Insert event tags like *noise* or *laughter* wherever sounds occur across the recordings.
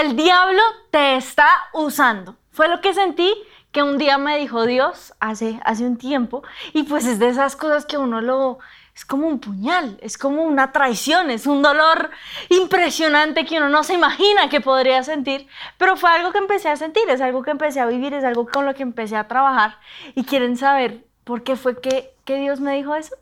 el diablo te está usando. Fue lo que sentí que un día me dijo Dios hace, hace un tiempo y pues es de esas cosas que uno lo... Es como un puñal, es como una traición, es un dolor impresionante que uno no se imagina que podría sentir, pero fue algo que empecé a sentir, es algo que empecé a vivir, es algo con lo que empecé a trabajar y quieren saber por qué fue que, que Dios me dijo eso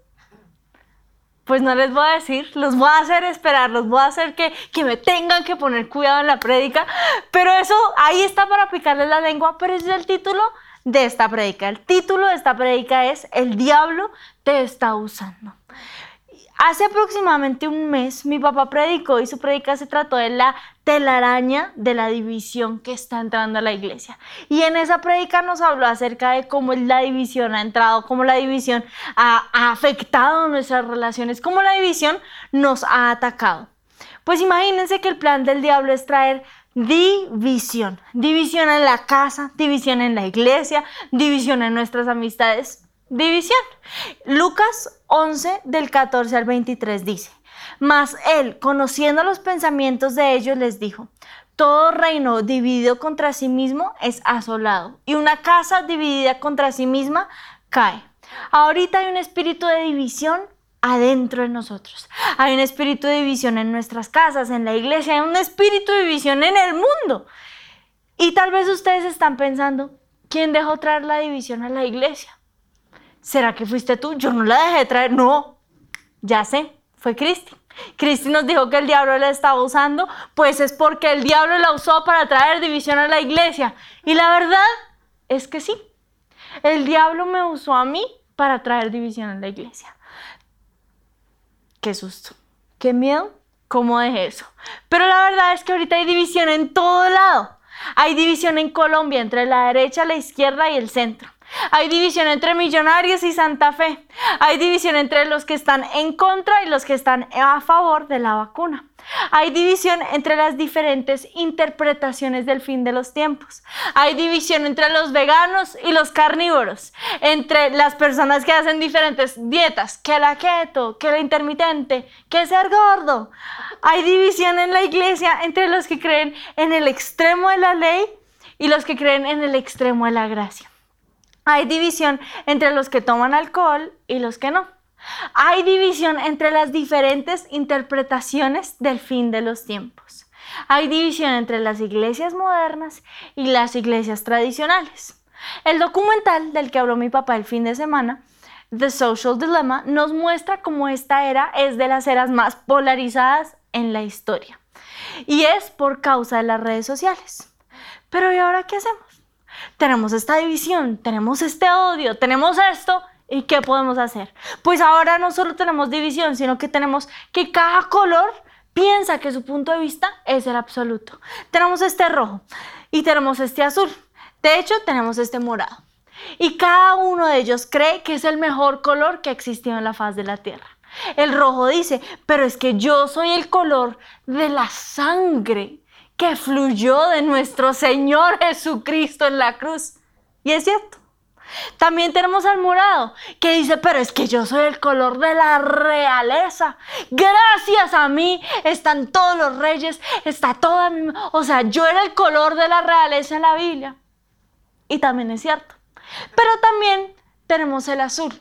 pues no les voy a decir, los voy a hacer esperar, los voy a hacer que, que me tengan que poner cuidado en la prédica, pero eso ahí está para picarles la lengua, pero ese es el título de esta prédica. El título de esta prédica es El diablo te está usando. Hace aproximadamente un mes mi papá predicó y su predica se trató de la telaraña de la división que está entrando a la iglesia. Y en esa predica nos habló acerca de cómo la división ha entrado, cómo la división ha, ha afectado nuestras relaciones, cómo la división nos ha atacado. Pues imagínense que el plan del diablo es traer división, división en la casa, división en la iglesia, división en nuestras amistades, división. Lucas 11 del 14 al 23 dice, mas él, conociendo los pensamientos de ellos, les dijo, todo reino dividido contra sí mismo es asolado y una casa dividida contra sí misma cae. Ahorita hay un espíritu de división adentro de nosotros. Hay un espíritu de división en nuestras casas, en la iglesia, hay un espíritu de división en el mundo. Y tal vez ustedes están pensando, ¿quién dejó traer la división a la iglesia? ¿será que fuiste tú? Yo no la dejé traer. No, ya sé, fue Cristi. Cristi nos dijo que el diablo la estaba usando, pues es porque el diablo la usó para traer división a la iglesia. Y la verdad es que sí. El diablo me usó a mí para traer división a la iglesia. Qué susto, qué miedo, cómo dejé eso. Pero la verdad es que ahorita hay división en todo lado. Hay división en Colombia entre la derecha, la izquierda y el centro. Hay división entre Millonarios y Santa Fe. Hay división entre los que están en contra y los que están a favor de la vacuna. Hay división entre las diferentes interpretaciones del fin de los tiempos. Hay división entre los veganos y los carnívoros, entre las personas que hacen diferentes dietas, que la keto, que la intermitente, que ser gordo. Hay división en la iglesia entre los que creen en el extremo de la ley y los que creen en el extremo de la gracia. Hay división entre los que toman alcohol y los que no. Hay división entre las diferentes interpretaciones del fin de los tiempos. Hay división entre las iglesias modernas y las iglesias tradicionales. El documental del que habló mi papá el fin de semana, The Social Dilemma, nos muestra cómo esta era es de las eras más polarizadas en la historia. Y es por causa de las redes sociales. Pero ¿y ahora qué hacemos? Tenemos esta división, tenemos este odio, tenemos esto, ¿y qué podemos hacer? Pues ahora no solo tenemos división, sino que tenemos que cada color piensa que su punto de vista es el absoluto. Tenemos este rojo y tenemos este azul. De hecho, tenemos este morado. Y cada uno de ellos cree que es el mejor color que ha existido en la faz de la Tierra. El rojo dice, pero es que yo soy el color de la sangre que fluyó de nuestro Señor Jesucristo en la cruz. Y es cierto. También tenemos al morado que dice, pero es que yo soy el color de la realeza. Gracias a mí están todos los reyes, está toda mi... O sea, yo era el color de la realeza en la Biblia. Y también es cierto. Pero también tenemos el azul.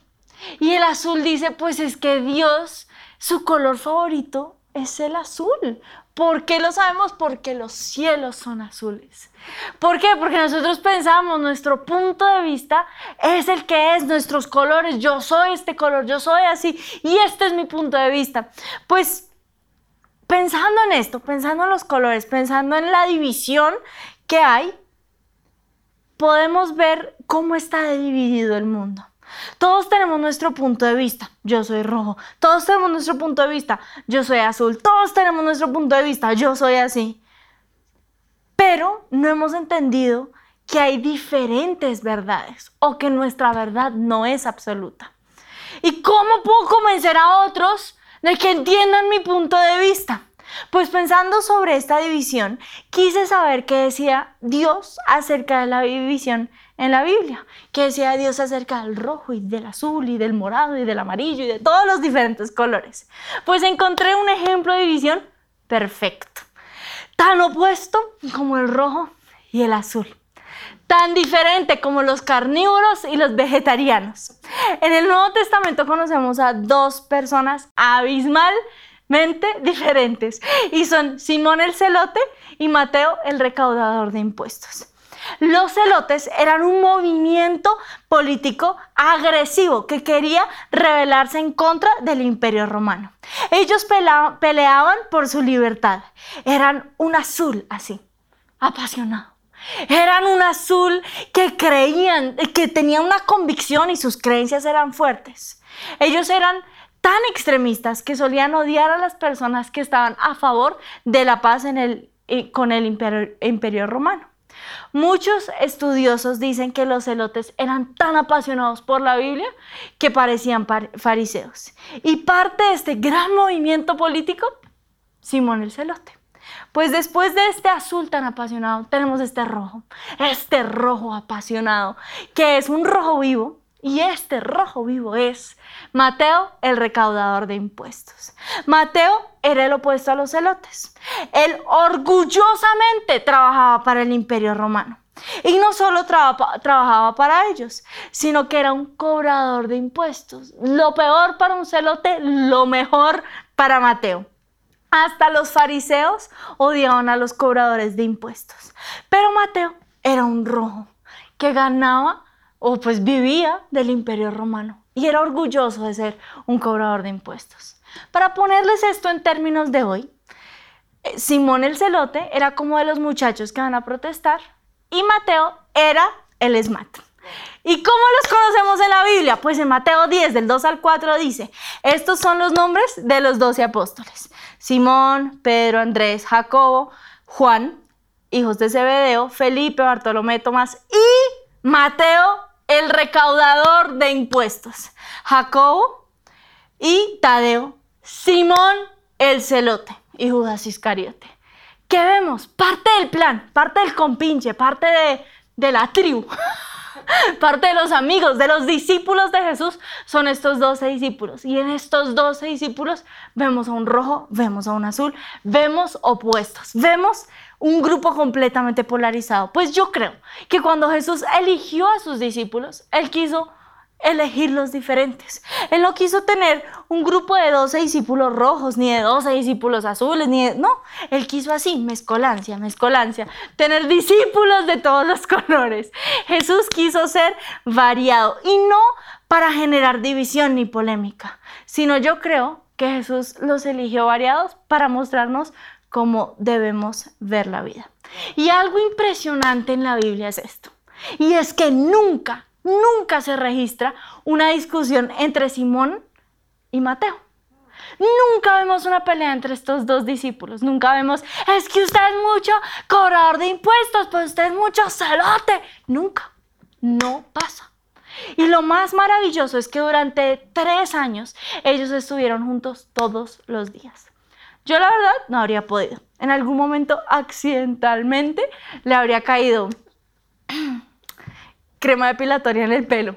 Y el azul dice, pues es que Dios, su color favorito es el azul. ¿Por qué lo sabemos? Porque los cielos son azules. ¿Por qué? Porque nosotros pensamos, nuestro punto de vista es el que es, nuestros colores, yo soy este color, yo soy así, y este es mi punto de vista. Pues pensando en esto, pensando en los colores, pensando en la división que hay, podemos ver cómo está dividido el mundo. Todos tenemos nuestro punto de vista. Yo soy rojo. Todos tenemos nuestro punto de vista. Yo soy azul. Todos tenemos nuestro punto de vista. Yo soy así. Pero no hemos entendido que hay diferentes verdades o que nuestra verdad no es absoluta. ¿Y cómo puedo convencer a otros de que entiendan mi punto de vista? Pues pensando sobre esta división, quise saber qué decía Dios acerca de la división en la Biblia, qué decía Dios acerca del rojo y del azul y del morado y del amarillo y de todos los diferentes colores. Pues encontré un ejemplo de división perfecto. tan opuesto como el rojo y el azul tan diferente como los carnívoros y los vegetarianos. En el Nuevo Testamento conocemos a dos personas abismalmente diferentes y son Simón el celote y Mateo el recaudador de impuestos. Los celotes eran un movimiento político agresivo que quería rebelarse en contra del imperio romano. Ellos peleaban por su libertad. Eran un azul así, apasionado eran un azul que creían, que tenía una convicción y sus creencias eran fuertes. Ellos eran tan extremistas que solían odiar a las personas que estaban a favor de la paz eh, con el imperio, romano. Muchos estudiosos dicen que los celotes eran tan apasionados por la Biblia que parecían fariseos. Y parte de este gran movimiento político, Simón el celote. Pues después de este azul tan apasionado, tenemos este rojo, este rojo apasionado, que es un rojo vivo, y este rojo vivo es Mateo, el recaudador de impuestos. Mateo era el opuesto a los celotes. Él orgullosamente trabajaba para el imperio romano. Y no solo trabajaba para ellos, sino que era un cobrador de impuestos. Lo peor para un celote, lo mejor para Mateo. Hasta los fariseos odiaban a los cobradores de impuestos. Pero Mateo era un rojo que ganaba o pues vivía del imperio romano y era orgulloso de ser un cobrador de impuestos. Para ponerles esto en términos de hoy, eh, Simón el celote era como de los muchachos que van a protestar y Mateo era el esmat. ¿Y cómo los conocemos en la Biblia? Pues en Mateo 10, del 2 al 4 dice, estos son los nombres de los doce apóstoles. Simón, Pedro, Andrés, Jacobo, Juan, hijos de Zebedeo, Felipe, Bartolomé, Tomás y Mateo, el recaudador de impuestos. Jacobo y Tadeo, Simón, el celote y Judas Iscariote. ¿Qué vemos? Parte del plan, parte del compinche, parte de, la tribu. *laughs* parte de los amigos, de los discípulos de Jesús, son estos doce discípulos. Y en estos doce discípulos vemos a un rojo, vemos a un azul, vemos opuestos, vemos un grupo completamente polarizado. Pues yo creo que cuando Jesús eligió a sus discípulos, Él quiso elegir los diferentes. Él no quiso tener un grupo de 12 discípulos rojos, ni de 12 discípulos azules, ni de... No, él quiso así, mezcolancia, mezcolancia, tener discípulos de todos los *laughs* colores. Jesús quiso ser variado y no para generar división ni polémica, sino yo creo que Jesús los eligió variados para mostrarnos cómo debemos ver la vida. Y algo impresionante en la Biblia es esto, y es que nunca, nunca se registra una discusión entre Simón y Mateo. Nunca vemos una pelea entre estos dos discípulos. Nunca vemos, es que usted es mucho cobrador de impuestos, pues usted es mucho celote. Nunca. No pasa. Y lo más maravilloso es que durante tres años ellos estuvieron juntos todos los días. Yo la verdad no habría podido. En algún momento accidentalmente le habría caído *clears throat* crema depilatoria en el pelo.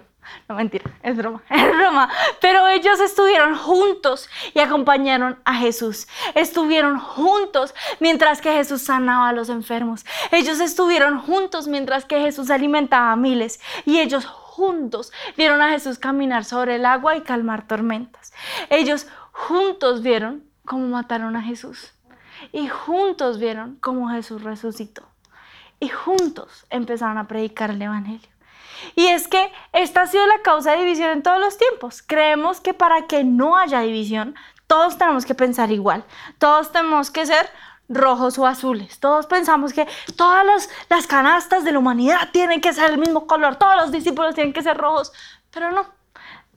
No mentira, es broma, *laughs* es broma. Pero ellos estuvieron juntos y acompañaron a Jesús. Estuvieron juntos mientras que Jesús sanaba a los enfermos. Ellos estuvieron juntos mientras que Jesús alimentaba a miles. Y ellos juntos vieron a Jesús caminar sobre el agua y calmar tormentas. Ellos juntos vieron cómo mataron a Jesús. Y juntos vieron cómo Jesús resucitó. Y juntos empezaron a predicar el Evangelio. Y es que esta ha sido la causa de división en todos los tiempos. Creemos que para que no haya división, todos tenemos que pensar igual. Todos tenemos que ser rojos o azules. Todos pensamos que todas las, canastas de la humanidad tienen que ser el mismo color. Todos los discípulos tienen que ser rojos. Pero no.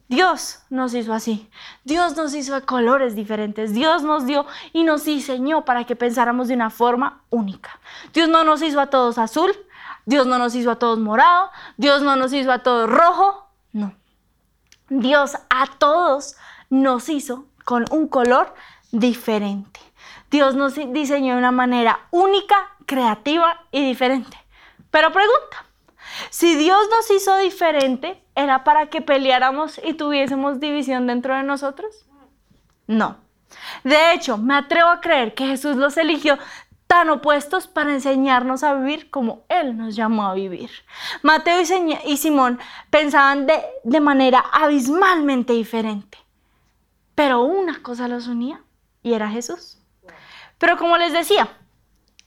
Dios nos hizo así. Dios nos hizo de colores diferentes. Dios nos dio y nos diseñó para que pensáramos de una forma única. Dios no nos hizo a todos azul, Dios no nos hizo a todos morado, Dios no nos hizo a todos rojo, no. Dios a todos nos hizo con un color diferente. Dios nos diseñó de una manera única, creativa y diferente. Pero pregunta, si Dios nos hizo diferente, ¿era para que peleáramos y tuviésemos división dentro de nosotros? No. De hecho, me atrevo a creer que Jesús los eligió tan opuestos para enseñarnos a vivir como Él nos llamó a vivir. Mateo y, Simón pensaban de, de manera abismalmente diferente, pero una cosa los unía y era Jesús. Pero como les decía,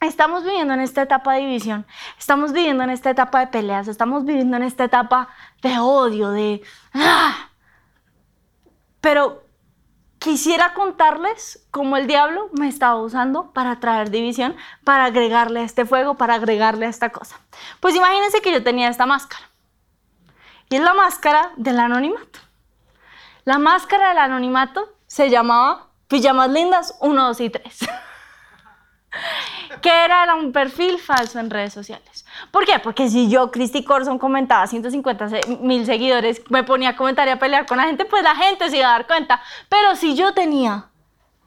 estamos viviendo en esta etapa de división, estamos viviendo en esta etapa de peleas, estamos viviendo en esta etapa de odio, de... ¡ah! Pero quisiera contarles cómo el diablo me estaba usando para traer división, para agregarle a este fuego, para agregarle a esta cosa. Pues imagínense que yo tenía esta máscara. Y es la máscara del anonimato. La máscara del anonimato se llamaba Pijamas Lindas 1, 2 y 3. *laughs* que era, un perfil falso en redes sociales. ¿Por qué? Porque si yo, Christy Corson, comentaba 150 mil seguidores, me ponía a comentar y a pelear con la gente, pues la gente se iba a dar cuenta. Pero si yo tenía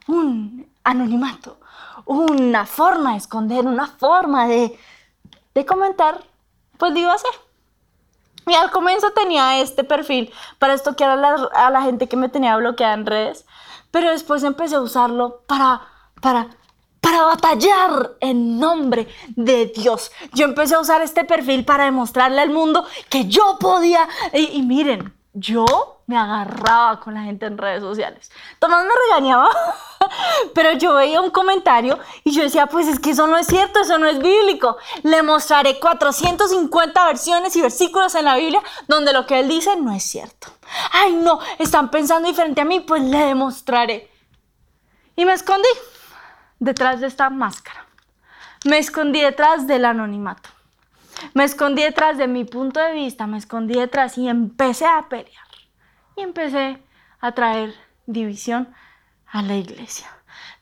un anonimato, una forma de esconder, una forma de, de comentar, pues lo iba a hacer. Y al comienzo tenía este perfil para estoquear a la, a la gente que me tenía bloqueada en redes, pero después empecé a usarlo para, para para batallar en nombre de Dios. Yo empecé a usar este perfil para demostrarle al mundo que yo podía. Y, miren, yo me agarraba con la gente en redes sociales. Tomás me regañaba, *laughs* pero yo veía un comentario y yo decía, pues es que eso no es cierto, eso no es bíblico. Le mostraré 450 versiones y versículos en la Biblia donde lo que él dice no es cierto. Ay, no, están pensando diferente a mí, pues le demostraré. Y me escondí detrás de esta máscara. Me escondí detrás del anonimato. Me escondí detrás de mi punto de vista, me escondí detrás y empecé a pelear. Y empecé a traer división a la iglesia.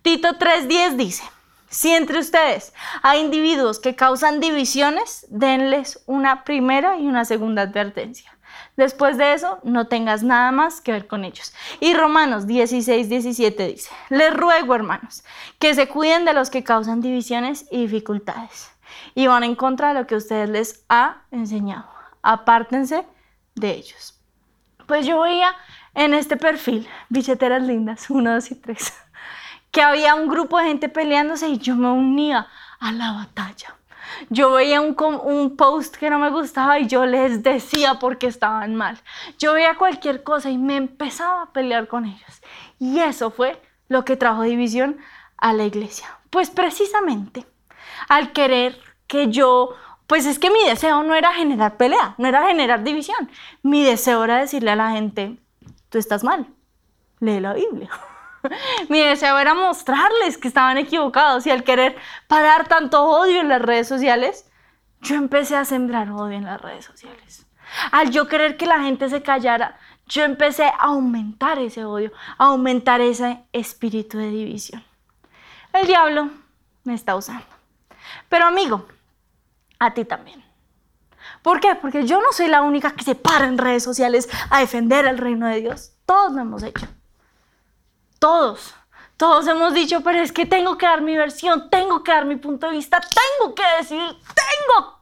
Tito 3:10 dice, si entre ustedes hay individuos que causan divisiones, denles una primera y una segunda advertencia. Después de eso, no tengas nada más que ver con ellos. Y Romanos 16, 17 dice, les ruego, hermanos, que se cuiden de los que causan divisiones y dificultades y van en contra de lo que ustedes les ha enseñado. Apártense de ellos. Pues yo veía en este perfil, billeteras lindas, *laughs* 1, 2 y 3, que había un grupo de gente peleándose y yo me unía a la batalla. Yo veía un, post que no me gustaba y yo les decía por qué estaban mal. Yo veía cualquier cosa y me empezaba a pelear con ellos. Y eso fue lo que trajo división a la iglesia. Pues precisamente al querer que yo, pues es que mi deseo no era generar pelea, no era generar división. Mi deseo era decirle a la gente, tú estás mal, lee la Biblia. *laughs* Mi deseo era mostrarles que estaban equivocados y al querer parar tanto odio en las redes sociales, yo empecé a sembrar odio en las redes sociales. Al yo querer que la gente se callara, yo empecé a aumentar ese odio, a aumentar ese espíritu de división. El diablo me está usando. Pero amigo, a ti también. ¿Por qué? Porque yo no soy la única que se para en redes sociales a defender el reino de Dios. Todos lo hemos hecho. Todos. Todos hemos dicho, pero es que tengo que dar mi versión, tengo que dar mi punto de vista, tengo que decir, tengo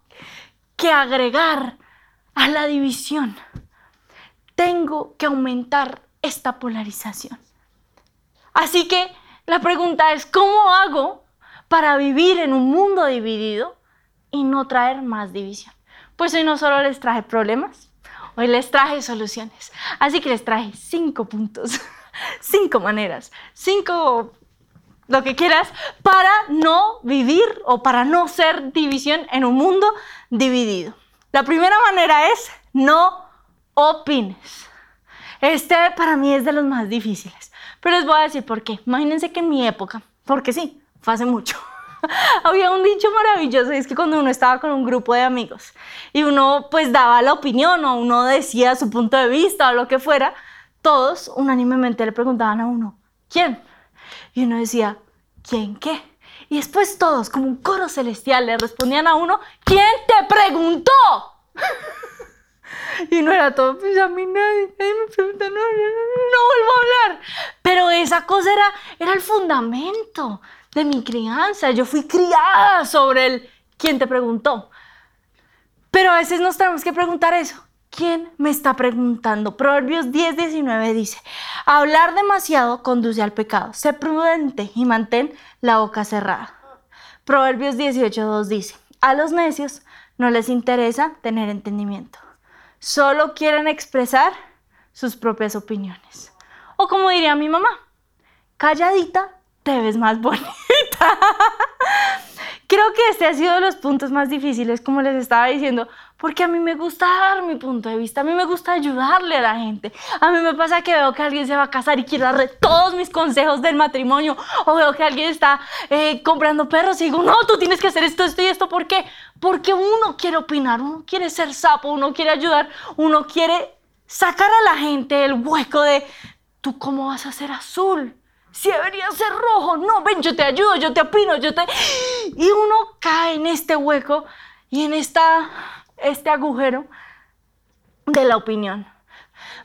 que agregar a la división. Tengo que aumentar esta polarización. Así que la pregunta es, ¿cómo hago para vivir en un mundo dividido y no traer más división? Pues hoy no solo les traje problemas, hoy les traje soluciones. Así que les traje cinco puntos. *laughs* cinco maneras, cinco lo que quieras, para no vivir o para no ser división en un mundo dividido. La primera manera es no opines. Este para mí es de los más difíciles, pero les voy a decir por qué. Imagínense que en mi época, porque sí, fue hace mucho, *laughs* había un dicho maravilloso, es que cuando uno estaba con un grupo de amigos y uno pues daba la opinión o uno decía su punto de vista o lo que fuera, todos unánimemente le preguntaban a uno, ¿quién? Y uno decía, ¿quién qué? Y después todos, como un coro celestial, le respondían a uno, ¿quién te preguntó? *laughs* y no era todo, pues a mí nadie, nadie me pregunta, no, no, no, vuelvo a hablar. Pero esa cosa era, era el fundamento de mi crianza. Yo fui criada sobre el quién te preguntó. Pero a veces nos tenemos que preguntar eso. ¿Quién me está preguntando? Proverbios 10, 19 dice, hablar demasiado conduce al pecado. Sé prudente y mantén la boca cerrada. Proverbios 18.2 dice, a los necios no les interesa tener entendimiento, solo quieren expresar sus propias opiniones. O como diría mi mamá, calladita te ves más *laughs* bonita. Creo que este ha sido de los puntos más difíciles, como les estaba diciendo, porque a mí me gusta dar mi punto de vista, a mí me gusta ayudarle a la gente. A mí me pasa que veo que alguien se va a casar y quiero darle todos mis consejos del matrimonio, o veo que alguien está eh, comprando perros y digo, no, tú tienes que hacer esto, esto y esto. ¿Por qué? Porque uno quiere opinar, uno quiere ser sapo, uno quiere ayudar, uno quiere sacar a la gente el hueco de, ¿tú cómo vas a ser azul? Si debería ser rojo, no, ven, yo te ayudo, yo te opino, yo te... Y uno cae en este hueco y en esta, este agujero de la opinión.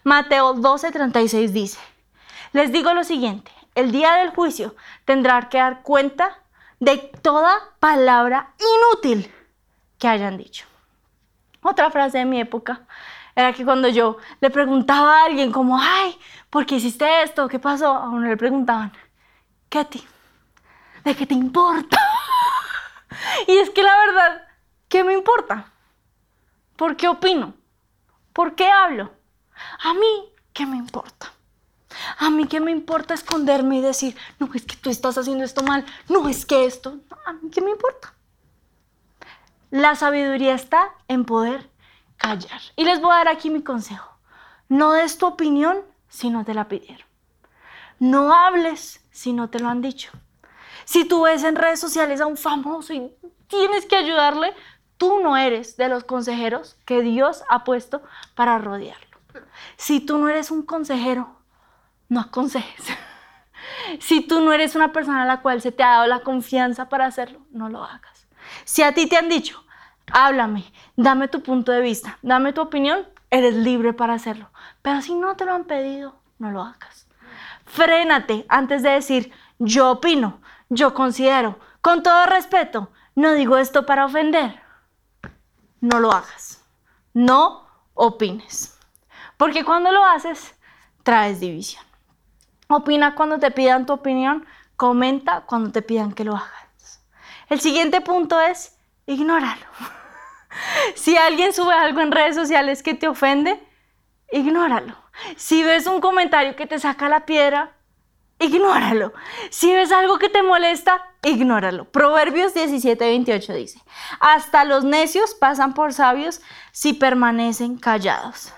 Mateo 12:36 dice, les digo lo siguiente, el día del juicio tendrán que dar cuenta de toda palabra inútil que hayan dicho. Otra frase de mi época era que cuando yo le preguntaba a alguien como, ay, ¿por qué hiciste esto? ¿Qué pasó? A uno le preguntaban, ¿qué ti? ¿De qué te importa? *laughs* y es que la verdad, ¿qué me importa? ¿Por qué opino? ¿Por qué hablo? A mí, ¿qué me importa? A mí, ¿qué me importa esconderme y decir, no, es que tú estás haciendo esto mal, no, es que esto, a mí, ¿qué me importa? La sabiduría está en poder callar. Y les voy a dar aquí mi consejo. No des tu opinión si no te la pidieron. No hables si no te lo han dicho. Si tú ves en redes sociales a un famoso y tienes que ayudarle, tú no eres de los consejeros que Dios ha puesto para rodearlo. Si tú no eres un consejero, no aconsejes. *laughs* Si tú no eres una persona a la cual se te ha dado la confianza para hacerlo, no lo hagas. Si a ti te han dicho, háblame, dame tu punto de vista, dame tu opinión, eres libre para hacerlo. Pero si no te lo han pedido, no lo hagas. Frénate antes de decir, yo opino, yo considero, con todo respeto, no digo esto para ofender. No lo hagas. No opines. Porque cuando lo haces, traes división. Opina cuando te pidan tu opinión, comenta cuando te pidan que lo hagas. El siguiente punto es ignóralo. *laughs* si alguien sube algo en redes sociales que te ofende, ignóralo. Si ves un comentario que te saca la piedra, ignóralo. Si ves algo que te molesta, ignóralo. Proverbios 17, 28 dice, hasta los necios pasan por sabios si permanecen callados.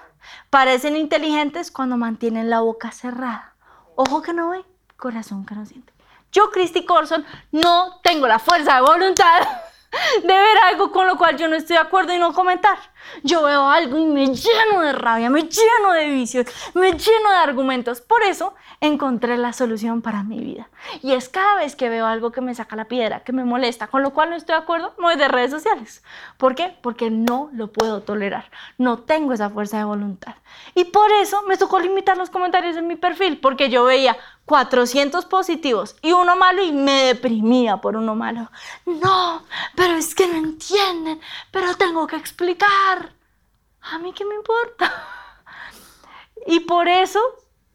Parecen inteligentes cuando mantienen la boca cerrada. Ojo que no ve, corazón que no siente. Yo, Christy Corson, no tengo la fuerza de voluntad *laughs* de ver algo con lo cual yo no estoy de acuerdo y no comentar. Yo veo algo y me lleno de rabia, me lleno de vicios, me lleno de argumentos. Por eso encontré la solución para mi vida. Y es cada vez que veo algo que me saca la piedra, que me molesta, con lo cual no estoy de acuerdo, no es de redes sociales. ¿Por qué? Porque no lo puedo tolerar. No tengo esa fuerza de voluntad. Y por eso me tocó limitar los comentarios en mi perfil, porque yo veía 400 positivos y uno malo y me deprimía por uno malo. No, pero es que no entienden, pero tengo que explicar. ¿A mí qué me importa? *laughs* Y por eso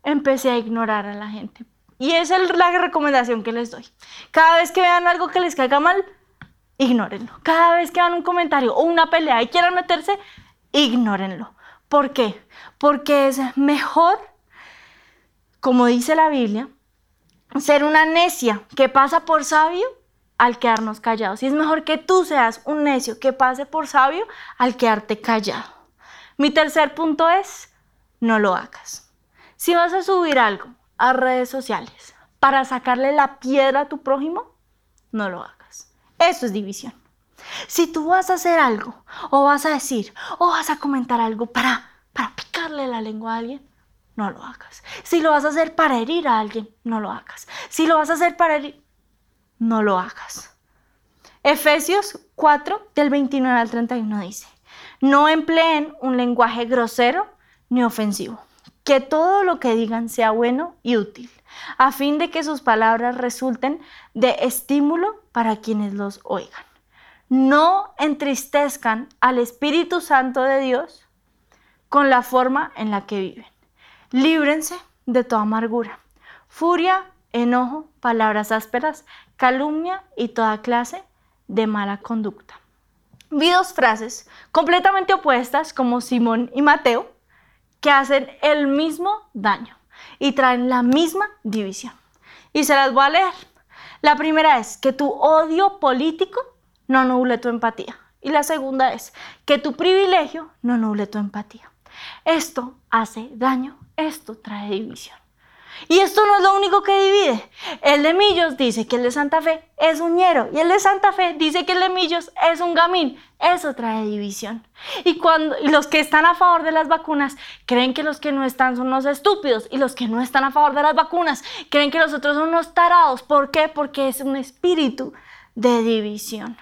empecé a ignorar a la gente. Y esa es la recomendación que les doy. Cada vez que vean algo que les caiga mal, ignórenlo. Cada vez que vean un comentario o una pelea y quieran meterse, ignórenlo. ¿Por qué? Porque es mejor, como dice la Biblia, ser una necia que pasa por sabio al quedarnos callados. Y es mejor que tú seas un necio que pase por sabio al quedarte callado. Mi tercer punto es, no lo hagas. Si vas a subir algo a redes sociales para sacarle la piedra a tu prójimo, no lo hagas. Eso es división. Si tú vas a hacer algo, o vas a decir, o vas a comentar algo para, para picarle la lengua a alguien, no lo hagas. Si lo vas a hacer para herir a alguien, no lo hagas. Si lo vas a hacer para herir, no lo hagas. Efesios 4, del 29 al 31 dice, no empleen un lenguaje grosero ni ofensivo que todo lo que digan sea bueno y útil, a fin de que sus palabras resulten de estímulo para quienes los oigan. No entristezcan al Espíritu Santo de Dios con la forma en la que viven. Líbrense de toda amargura, furia, enojo, palabras ásperas, calumnia y toda clase de mala conducta. Vi dos frases completamente opuestas como Simón y Mateo que hacen el mismo daño y traen la misma división. Y se las voy a leer. La primera es que tu odio político no nuble tu empatía. Y la segunda es que tu privilegio no nuble tu empatía. Esto hace daño, esto trae división. Y esto no es lo único que divide. El de Millos dice que el de Santa Fe es un ñero y el de Santa Fe dice que el de Millos es un gamín. Eso trae división. Y cuando los que están a favor de las vacunas creen que los que no están son unos estúpidos y los que no están a favor de las vacunas creen que los otros son unos tarados. ¿Por qué? Porque es un espíritu de división.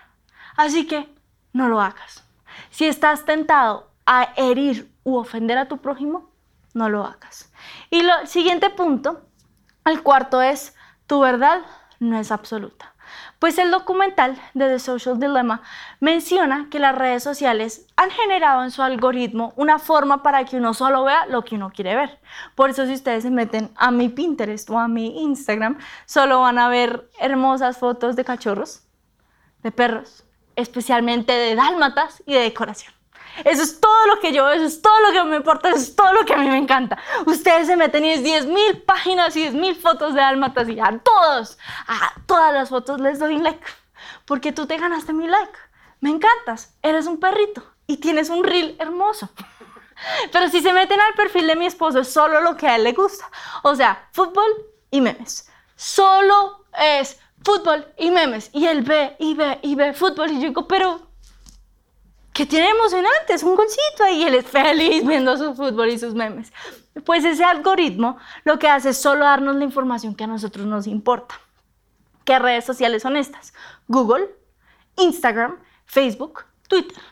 Así que no lo hagas. Si estás tentado a herir u ofender a tu prójimo, no lo hagas. Y el siguiente punto, el cuarto es, tu verdad no es absoluta. Pues el documental de The Social Dilemma menciona que las redes sociales han generado en su algoritmo una forma para que uno solo vea lo que uno quiere ver. Por eso si ustedes se meten a mi Pinterest o a mi Instagram, solo van a ver hermosas fotos de cachorros, de perros, especialmente de dálmatas y de decoración. Eso es todo lo que yo eso es todo lo que me importa, eso es todo lo que a mí me encanta. Ustedes se meten y es 10 mil páginas y 10 mil fotos de dálmatas y a todos, a todas las fotos les doy un like. Porque tú te ganaste mi like. Me encantas, eres un perrito y tienes un reel hermoso. *laughs* Pero si se meten al perfil de mi esposo, es solo lo que a él le gusta. O sea, fútbol y memes. Solo es fútbol y memes. Y él ve y ve y ve fútbol. Y yo digo, pero ¿qué tiene emocionante? Es un golcito y él es feliz viendo su fútbol y sus memes. Pues ese algoritmo lo que hace es solo darnos la información que a nosotros nos importa. ¿Qué redes sociales son estas? Google, Instagram, Facebook, Twitter.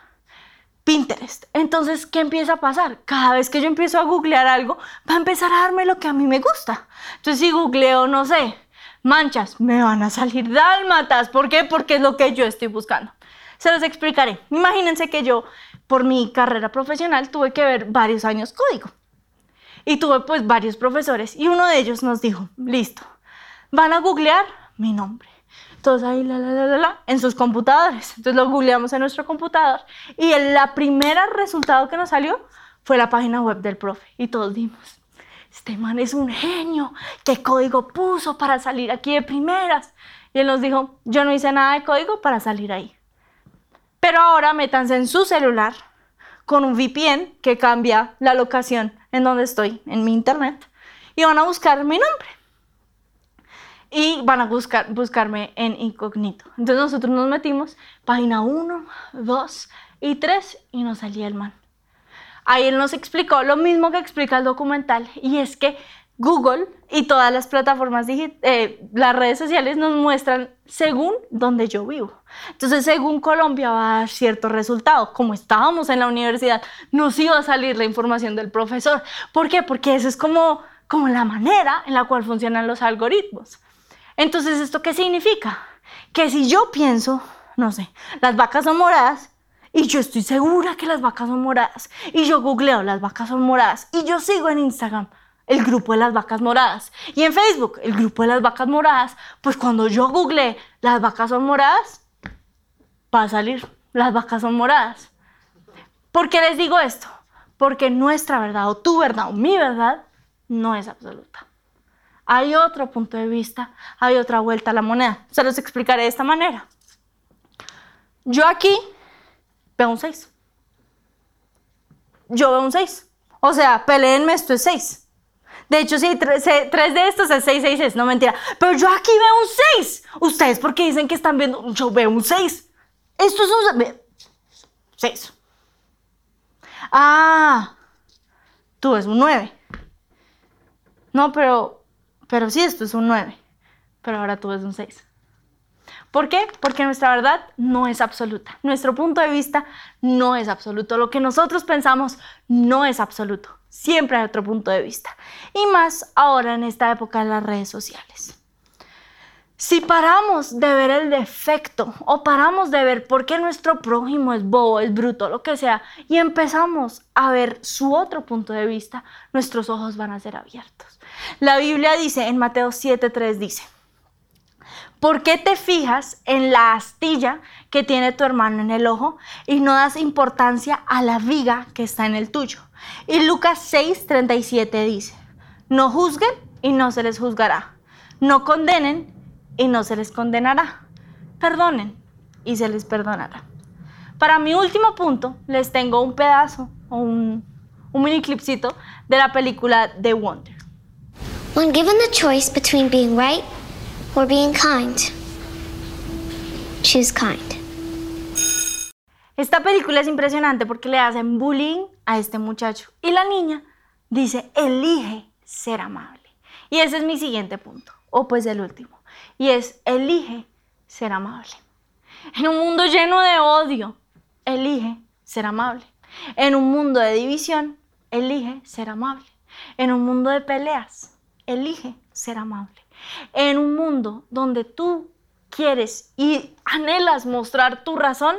Pinterest. Entonces, ¿qué empieza a pasar? Cada vez que yo empiezo a googlear algo, va a empezar a darme lo que a mí me gusta. Entonces, si googleo, no sé, manchas, me van a salir dálmatas. ¿Por qué? Porque es lo que yo estoy buscando. Se los explicaré. Imagínense que yo, por mi carrera profesional, tuve que ver varios años código. Y tuve pues varios profesores y uno de ellos nos dijo, listo, van a googlear mi nombre. Todos ahí, la, la, la, la, en sus computadores. Entonces lo googleamos en nuestro computador y el la primera resultado que nos salió fue la página web del profe. Y todos dimos, este man es un genio, ¿qué código puso para salir aquí de primeras? Y él nos dijo, yo no hice nada de código para salir ahí. Pero ahora métanse en su celular con un VPN que cambia la locación en donde estoy, en mi internet, y van a buscar mi nombre. Y van a buscar, buscarme en incógnito. Entonces nosotros nos metimos, página 1, 2 y 3, y nos salía el man. Ahí él nos explicó lo mismo que explica el documental y es que Google y todas las plataformas, eh, las redes sociales nos muestran según donde yo vivo. Entonces, según Colombia va a dar cierto resultado. Como estábamos en la universidad, nos iba a salir la información del profesor. ¿Por qué? Porque eso es como, como la manera en la cual funcionan los algoritmos. Entonces, ¿esto qué significa? Que si yo pienso, no sé, las vacas son moradas, y yo estoy segura que las vacas son moradas. Y yo googleo las vacas son moradas. Y yo sigo en Instagram el grupo de las vacas moradas. Y en Facebook el grupo de las vacas moradas. Pues cuando yo googleé las vacas son moradas, va a salir las vacas son moradas. ¿Por qué les digo esto? Porque nuestra verdad o tu verdad o mi verdad no es absoluta. Hay otro punto de vista, hay otra vuelta a la moneda. Se los explicaré de esta manera. Yo aquí veo un 6. Yo veo un 6. O sea, peleenme, esto es 6. De hecho, sí, tres, de estos es 6, 6, 6, no mentira. Pero yo aquí veo un 6. Ustedes, ¿por qué dicen que están viendo? Yo veo un 6. Esto es un 6. Ah, tú ves un 9. No, pero, pero sí, esto es un 9. Pero ahora tú ves un 6. ¿Por qué? Porque nuestra verdad no es absoluta. Nuestro punto de vista no es absoluto. Lo que nosotros pensamos no es absoluto. Siempre hay otro punto de vista. Y más ahora en esta época de las redes sociales. Si paramos de ver el defecto o paramos de ver por qué nuestro prójimo es bobo, es bruto, lo que sea, y empezamos a ver su otro punto de vista, nuestros ojos van a ser abiertos. La Biblia dice en Mateo 7:3 dice, ¿Por qué te fijas en la astilla que tiene tu hermano en el ojo y no das importancia a la viga que está en el tuyo? Y Lucas 6, 37 dice, no juzguen y no se les juzgará. No condenen y no se les condenará. Perdonen y se les perdonará. Para mi último punto, les tengo un pedazo, un, un mini clipcito de la película The Wonder. When given the choice between being right or being kind, choose kind. Esta película es impresionante porque le hacen bullying a este muchacho y la niña dice, elige ser amable. Y ese es mi siguiente punto, o pues el último, y es, elige ser amable. En un mundo lleno de odio, elige ser amable. En un mundo de división, elige ser amable. En un mundo de peleas, elige ser amable. En un mundo donde tú quieres y anhelas mostrar tu razón,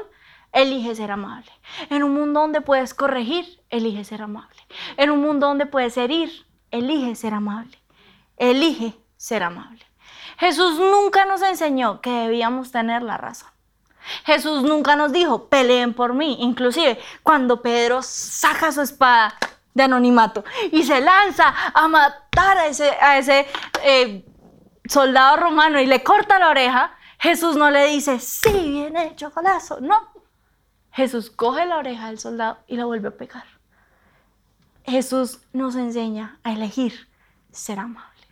elige ser amable. En un mundo donde puedes corregir, elige ser amable. En un mundo donde puedes herir, elige ser amable. Elige ser amable. Jesús nunca nos enseñó que debíamos tener la razón. Jesús nunca nos dijo, peleen por mí. Inclusive cuando Pedro saca su espada de anonimato y se lanza a matar a ese, a ese eh, soldado romano y le corta la oreja, Jesús no le dice, sí, bien hecho, golazo. No. Jesús coge la oreja del soldado y la vuelve a pegar. Jesús nos enseña a elegir ser amables.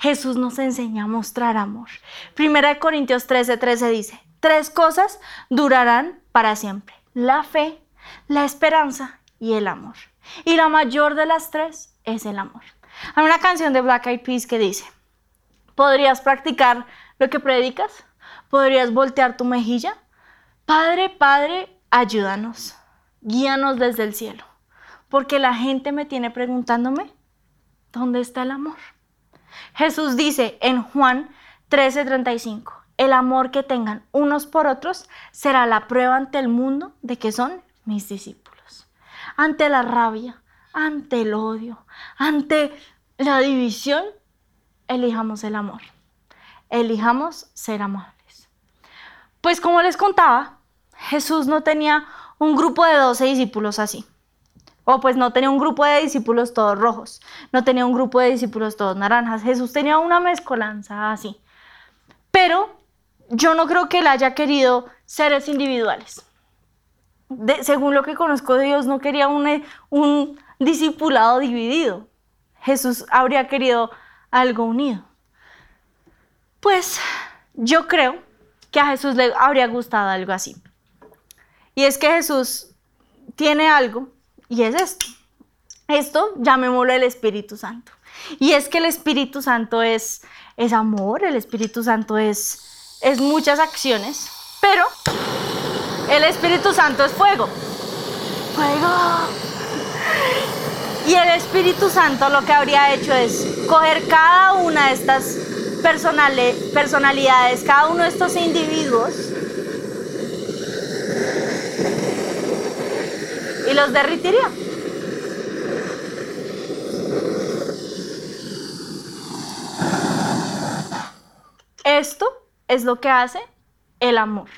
Jesús nos enseña a mostrar amor. Primera de Corintios 13, 13 dice, tres cosas durarán para siempre. La fe, la esperanza y el amor. Y la mayor de las tres es el amor. Hay una canción de Black Eyed Peas que dice, ¿podrías practicar lo que predicas? ¿Podrías voltear tu mejilla? Padre, Padre, ayúdanos. Guíanos desde el cielo. Porque la gente me tiene preguntándome, ¿dónde está el amor? Jesús dice en Juan 13:35, el amor que tengan unos por otros será la prueba ante el mundo de que son mis discípulos. Ante la rabia, ante el odio, ante la división, elijamos el amor. Elijamos ser amables. Pues como les contaba, Jesús no tenía un grupo de 12 discípulos así. O pues no tenía un grupo de discípulos todos rojos, no tenía un grupo de discípulos todos naranjas. Jesús tenía una mezcolanza así. Pero yo no creo que él haya querido seres individuales. según lo que conozco de Dios, no quería un, un discipulado dividido. Jesús habría querido algo unido. Pues yo creo que a Jesús le habría gustado algo así. Y es que Jesús tiene algo y es esto. Esto llamémoslo el Espíritu Santo. Y es que el Espíritu Santo es, es amor, el Espíritu Santo es, es muchas acciones, pero el Espíritu Santo es fuego. Fuego. Y el Espíritu Santo lo que habría hecho es coger cada una de estas personalidades, cada uno de estos individuos y los derritiría. Esto es lo que hace el amor.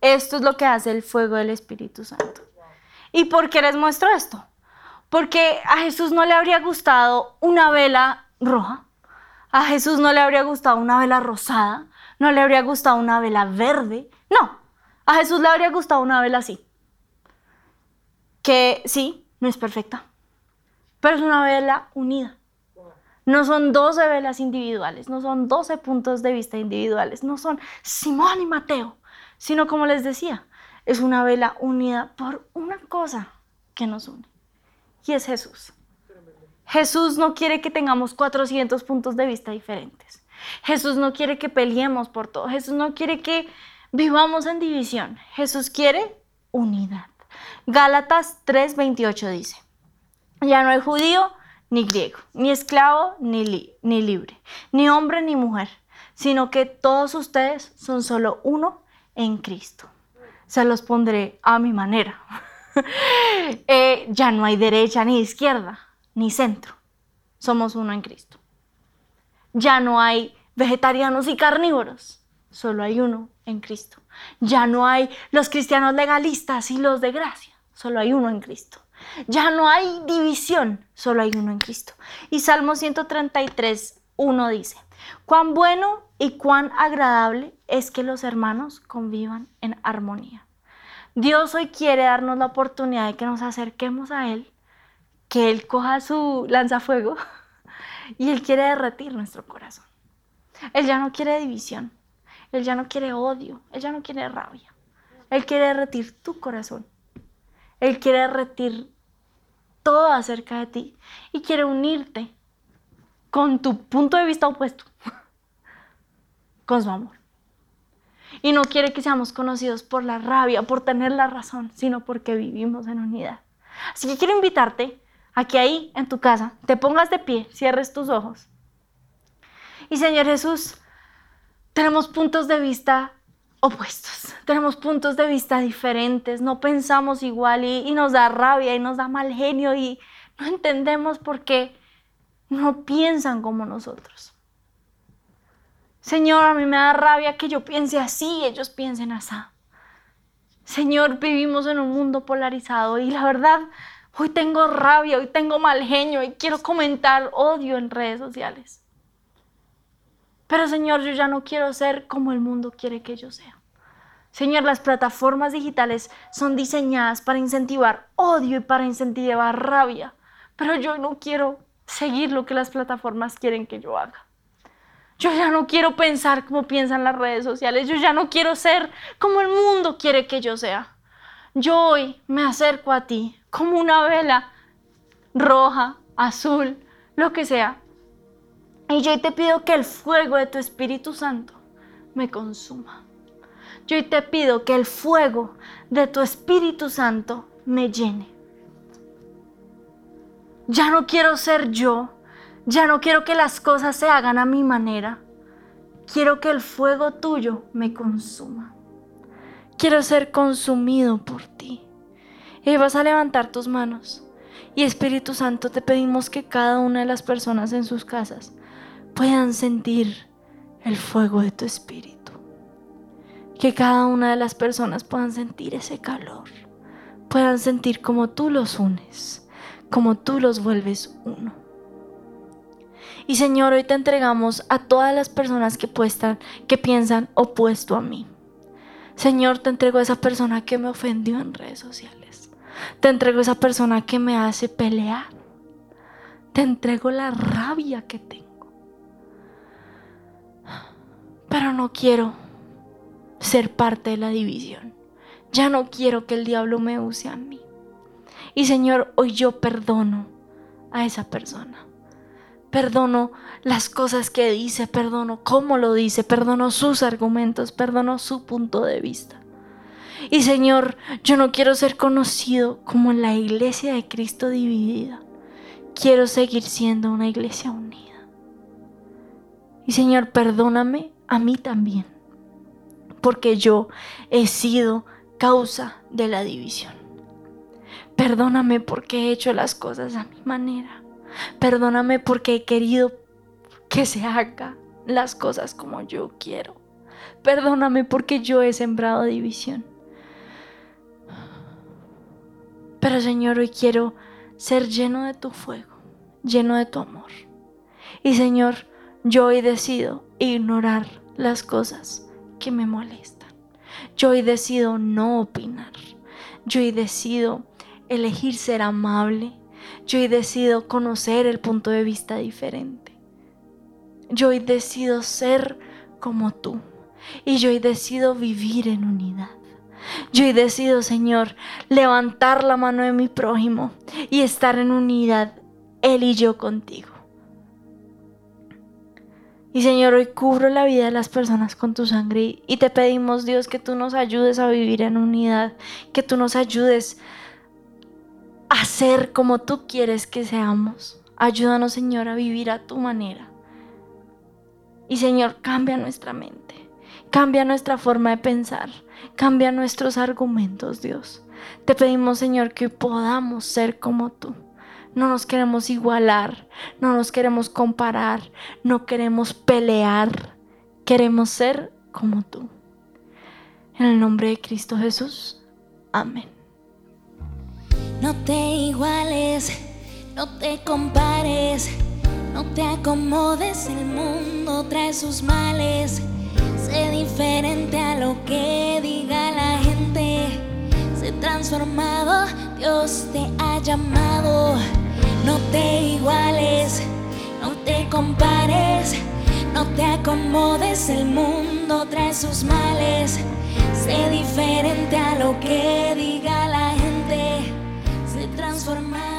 Esto es lo que hace el fuego del Espíritu Santo. ¿Y por qué les muestro esto? Porque a Jesús no le habría gustado una vela roja, a Jesús no le habría gustado una vela rosada, no le habría gustado una vela verde, no, a Jesús le habría gustado una vela así que sí, no es perfecta, pero es una vela unida. No son 12 velas individuales, no son 12 puntos de vista individuales, no son Simón y Mateo, sino como les decía, es una vela unida por una cosa que nos une, y es Jesús. Jesús no quiere que tengamos 400 puntos de vista diferentes. Jesús no quiere que peleemos por todo. Jesús no quiere que vivamos en división. Jesús quiere unidad. Gálatas 3:28 dice, ya no hay judío ni griego, ni esclavo ni, ni libre, ni hombre ni mujer, sino que todos ustedes son solo uno en Cristo. Se los pondré a mi manera. *laughs* Eh, ya no hay derecha ni izquierda, ni centro. Somos uno en Cristo. Ya no hay vegetarianos y carnívoros. solo hay uno en Cristo. Ya no hay los cristianos legalistas y los de gracia, solo hay uno en Cristo. Ya no hay división, solo hay uno en Cristo. Y Salmo 133, 1 dice, cuán bueno y cuán agradable es que los hermanos convivan en armonía. Dios hoy quiere darnos la oportunidad de que nos acerquemos a Él, que Él coja su lanzafuego *laughs* y Él quiere derretir nuestro corazón. Él ya no quiere división, Él ya no quiere odio, Él ya no quiere rabia. Él quiere derretir tu corazón. Él quiere derretir todo acerca de ti y quiere unirte con tu punto de vista opuesto, *laughs* con su amor. Y no quiere que seamos conocidos por la rabia, por tener la razón, sino porque vivimos en unidad. Así que quiero invitarte a que ahí en tu casa te pongas de pie, cierres tus ojos. Y Señor Jesús, tenemos puntos de vista opuestos, tenemos puntos de vista diferentes, no pensamos igual y, y, nos da rabia y nos da mal genio y no entendemos por qué no piensan como nosotros. Señor, a mí me da rabia que yo piense así, ellos piensen así. Señor, vivimos en un mundo polarizado y la verdad, hoy tengo rabia, hoy tengo mal genio y quiero comentar odio en redes sociales. Pero Señor, yo ya no quiero ser como el mundo quiere que yo sea. Señor, las plataformas digitales son diseñadas para incentivar odio y para incentivar rabia, pero yo no quiero seguir lo que las plataformas quieren que yo haga. Yo ya no quiero pensar como piensan las redes sociales. Yo ya no quiero ser como el mundo quiere que yo sea. Yo hoy me acerco a ti como una vela roja, azul, lo que sea. Y yo hoy te pido que el fuego de tu Espíritu Santo me consuma. Yo hoy te pido que el fuego de tu Espíritu Santo me llene. Ya no quiero ser yo, ya no quiero que las cosas se hagan a mi manera. Quiero que el fuego tuyo me consuma. Quiero ser consumido por ti. Y vas a levantar tus manos. Y Espíritu Santo, te pedimos que cada una de las personas en sus casas puedan sentir el fuego de tu Espíritu. Que cada una de las personas puedan sentir ese calor. Puedan sentir como tú los unes, como tú los vuelves uno. Y Señor, hoy te entregamos a todas las personas que, que piensan opuesto a mí. Señor, te entrego a esa persona que me ofendió en redes sociales. Te entrego a esa persona que me hace pelear. Te entrego la rabia que tengo. Pero no quiero ser parte de la división. Ya no quiero que el diablo me use a mí. Y Señor, hoy yo perdono a esa persona perdono las cosas que dice, perdono cómo lo dice, perdono sus argumentos, perdono su punto de vista. Y Señor, yo no quiero ser conocido como la iglesia de Cristo dividida. Quiero seguir siendo una iglesia unida. Y Señor, perdóname a mí también, porque yo he sido causa de la división. Perdóname porque he hecho las cosas a mi manera. Perdóname porque he querido que se haga las cosas como yo quiero. Perdóname porque yo he sembrado división. Pero Señor, hoy quiero ser lleno de tu fuego, lleno de tu amor. Y Señor, yo hoy decido ignorar las cosas que me molestan. Yo hoy decido no opinar. Yo hoy decido elegir ser amable, yo hoy decido conocer el punto de vista diferente. Yo hoy decido ser como tú. Y yo hoy decido vivir en unidad. Yo hoy decido, Señor, levantar la mano de mi prójimo y estar en unidad, Él y yo contigo. Y Señor, hoy cubro la vida de las personas con tu sangre y te pedimos, Dios, que tú nos ayudes a vivir en unidad, que tú nos ayudes a ser como tú quieres que seamos. Ayúdanos, Señor, a vivir a tu manera. Y Señor, cambia nuestra mente, cambia nuestra forma de pensar, cambia nuestros argumentos, Dios. Te pedimos, Señor, que podamos ser como tú. No nos queremos igualar, no nos queremos comparar, no queremos pelear. Queremos ser como tú. En el nombre de Cristo Jesús. Amén. No te iguales, no te compares, no te acomodes, el mundo trae sus males. Sé diferente a lo que diga la gente. Transformado, Dios te ha llamado. No te iguales, no te compares, no te acomodes, el mundo trae sus males. Sé diferente a lo que diga la gente, sé transformado.